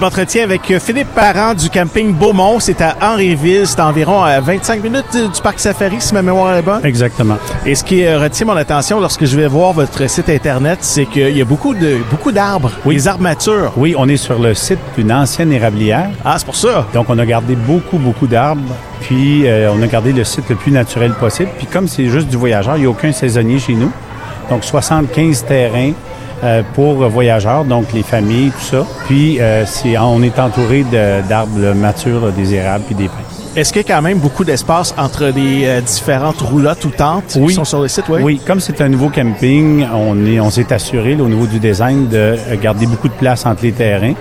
Je m'entretiens avec Philippe Parent du camping Beaumont. C'est à Henryville. C'est environ à 25 minutes du Parc Safari, si ma mémoire est bonne. Exactement. Et ce qui euh, retient mon attention lorsque je vais voir votre site Internet, c'est qu'il y a beaucoup de beaucoup d'arbres. Oui. Des arbres matures. Oui, on est sur le site d'une ancienne érablière. Ah, c'est pour ça. Donc, on a gardé beaucoup, beaucoup d'arbres. Puis, euh, on a gardé le site le plus naturel possible. Puis, comme c'est juste du voyageur, il n'y a aucun saisonnier chez nous. Donc, 75 terrains euh, pour voyageurs, donc les familles, tout ça. Puis, euh, c'est, on est entouré d'arbres matures, des érables puis des pins. Est-ce qu'il y a quand même beaucoup d'espace entre les euh, différentes roulottes ou tentes Oui. qui sont sur le site? Oui. Oui, comme c'est un nouveau camping, on est, on s'est assuré là, au niveau du design de garder beaucoup de place entre les terrains.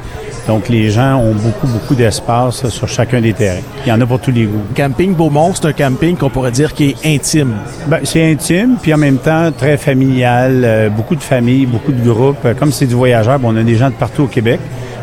Donc les gens ont beaucoup, beaucoup d'espace sur chacun des terrains. Il y en a pour tous les goûts. Camping Beaumont, c'est un camping qu'on pourrait dire qui est intime. Ben, c'est intime, puis en même temps très familial, euh, beaucoup de familles, beaucoup de groupes. Euh, Comme c'est du voyageur, bon, on a des gens de partout au Québec.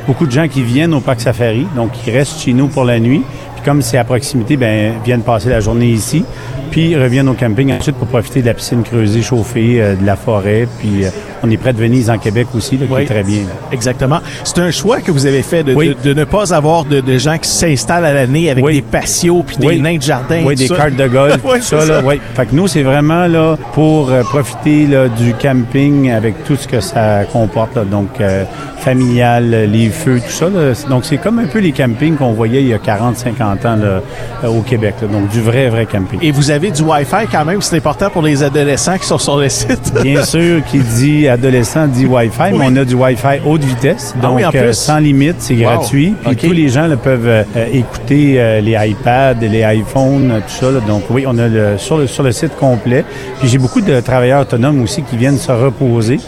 Beaucoup de gens qui viennent au parc Safari, donc qui restent chez nous pour la nuit. Puis comme c'est à proximité, ben viennent passer la journée ici, puis reviennent au camping ensuite pour profiter de la piscine creusée, chauffée, euh, de la forêt. Puis euh, on est près de Venise en Québec aussi, là, qui Oui. est très bien. Exactement. C'est un choix que vous avez fait de, Oui. de- de ne pas avoir de, de gens qui s'installent à l'année avec Oui. des patios puis des nains de jardin. Oui, des ça. cartes de golf, tout ça, là. Fait que nous, c'est vraiment là pour euh, profiter là, du camping avec tout ce que ça comporte. là. Donc, euh, familial, euh, les feux, tout ça. là. Donc, c'est comme un peu les campings qu'on voyait il y a 40, 50 ans là, au Québec. là. Donc, du vrai, vrai camping. Et vous avez du Wi-Fi quand même, c'est important pour les adolescents qui sont sur le site. Bien sûr, qui dit adolescent dit Wi-Fi, mais on a du Wi-Fi haute vitesse, Ah donc oui, en euh, plus. sans limite, c'est Wow. gratuit. Puis tous les gens là, peuvent euh, écouter euh, les iPads, les iPhones, tout ça. là. Donc oui, on a le, sur, le, sur le site complet. Puis j'ai beaucoup de travailleurs autonomes aussi qui viennent se reposer.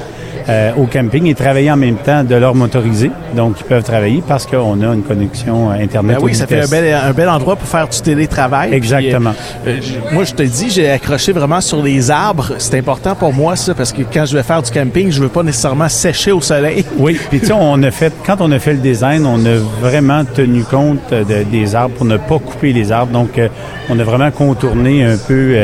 Euh, au camping et travailler en même temps de leur motorisé. Donc, ils peuvent travailler parce qu'on a une connexion euh, Internet Ben oui, ça fait un bel, un bel endroit pour faire du télétravail. Exactement. Puis, euh, euh, moi, je te dis, j'ai accroché vraiment sur les arbres. C'est important pour moi, ça, parce que quand je vais faire du camping, je veux pas nécessairement sécher au soleil. Oui, puis tu sais, on a fait, quand on a fait le design, on a vraiment tenu compte de- des arbres pour ne pas couper les arbres. Donc, euh, on a vraiment contourné un peu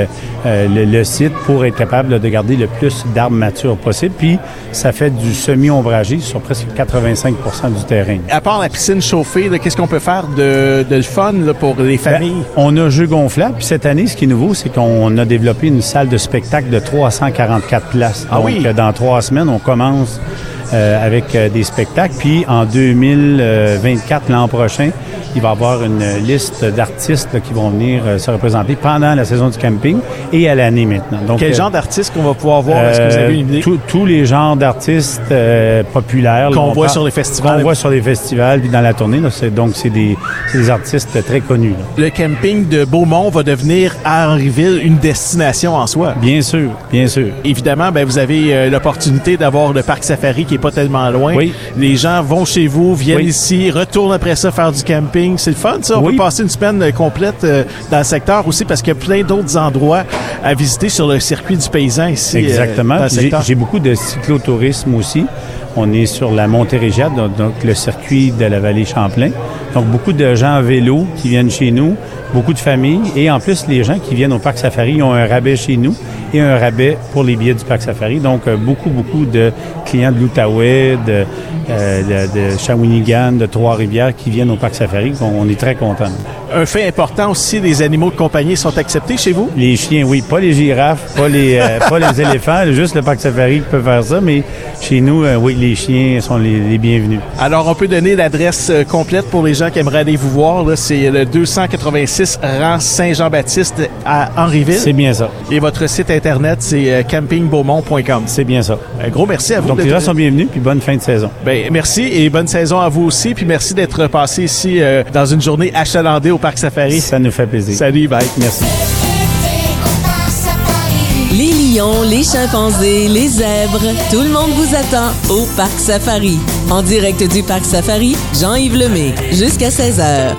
le, le site pour être capable de garder le plus d'arbres matures possible. Puis, ça fait du semi-ombragé sur presque 85% du terrain. À part la piscine chauffée, qu'est-ce qu'on peut faire de, de le fun là, pour les familles? Ben, on a jeu gonflable. Puis cette année, ce qui est nouveau, c'est qu'on a développé une salle de spectacle de 344 places. Ah Donc, oui? euh, dans trois semaines, on commence euh, avec euh, des spectacles. Puis en 2024, l'an prochain, il va y avoir une liste d'artistes qui vont venir euh, se représenter pendant la saison du camping et à l'année maintenant. Donc, Quel euh, genre d'artiste qu'on va pouvoir voir? Est-ce que vous avez une idée? tous- les genres d'artistes euh, populaires Qu'on on voit sur les festivals. Qu'on voit sur les festivals puis dans la tournée. là, c'est- donc, c'est des, c'est des artistes très connus. là. Le camping de Beaumont va devenir à Henryville une destination en soi. Bien sûr, bien sûr. Évidemment, ben, vous avez l'opportunité d'avoir le parc safari qui est pas tellement loin. Oui. Les gens vont chez vous, viennent Oui. ici, retournent après ça faire du camping. C'est le fun, ça. On Oui. peut passer une semaine euh, complète euh, dans le secteur aussi parce qu'il y a plein d'autres endroits à visiter sur le circuit du paysan ici. euh, Exactement. J'ai beaucoup de cyclotourisme aussi. On est sur la Montérégiade, donc, donc le circuit de la vallée Champlain. Donc beaucoup de gens à vélo qui viennent chez nous, beaucoup de familles et en plus les gens qui viennent au parc Safari ils ont un rabais chez nous et un rabais pour les billets du parc Safari. Donc euh, beaucoup beaucoup de clients de l'Outaouais, de, euh, de, de Shawinigan, de Trois-Rivières qui viennent au parc Safari. On, on est très contents. Un fait important aussi, les animaux de compagnie sont acceptés chez vous? Les chiens, oui, pas les girafes, pas les, euh, pas les éléphants, juste le parc safari qui peut faire ça, mais chez nous, euh, oui, les chiens sont les, les bienvenus. Alors, on peut donner l'adresse complète pour les gens qui aimeraient aller vous voir. C'est le 286 rang Saint-Jean-Baptiste à Henryville. C'est bien ça. Et votre site internet, c'est euh, campingbeaumont.com. C'est bien ça. Un gros merci à vous. Donc, les gens sont bienvenus, puis bonne fin de saison. Ben, merci et bonne saison à vous aussi. Puis merci d'être passé ici euh, dans une journée achalandée au Parc Safari. Ça nous fait plaisir. Salut, bye. Merci. Les lions, les chimpanzés, les zèbres, tout le monde vous attend au Parc Safari. En direct du Parc Safari, Jean-Yves Lemay, jusqu'à 16h.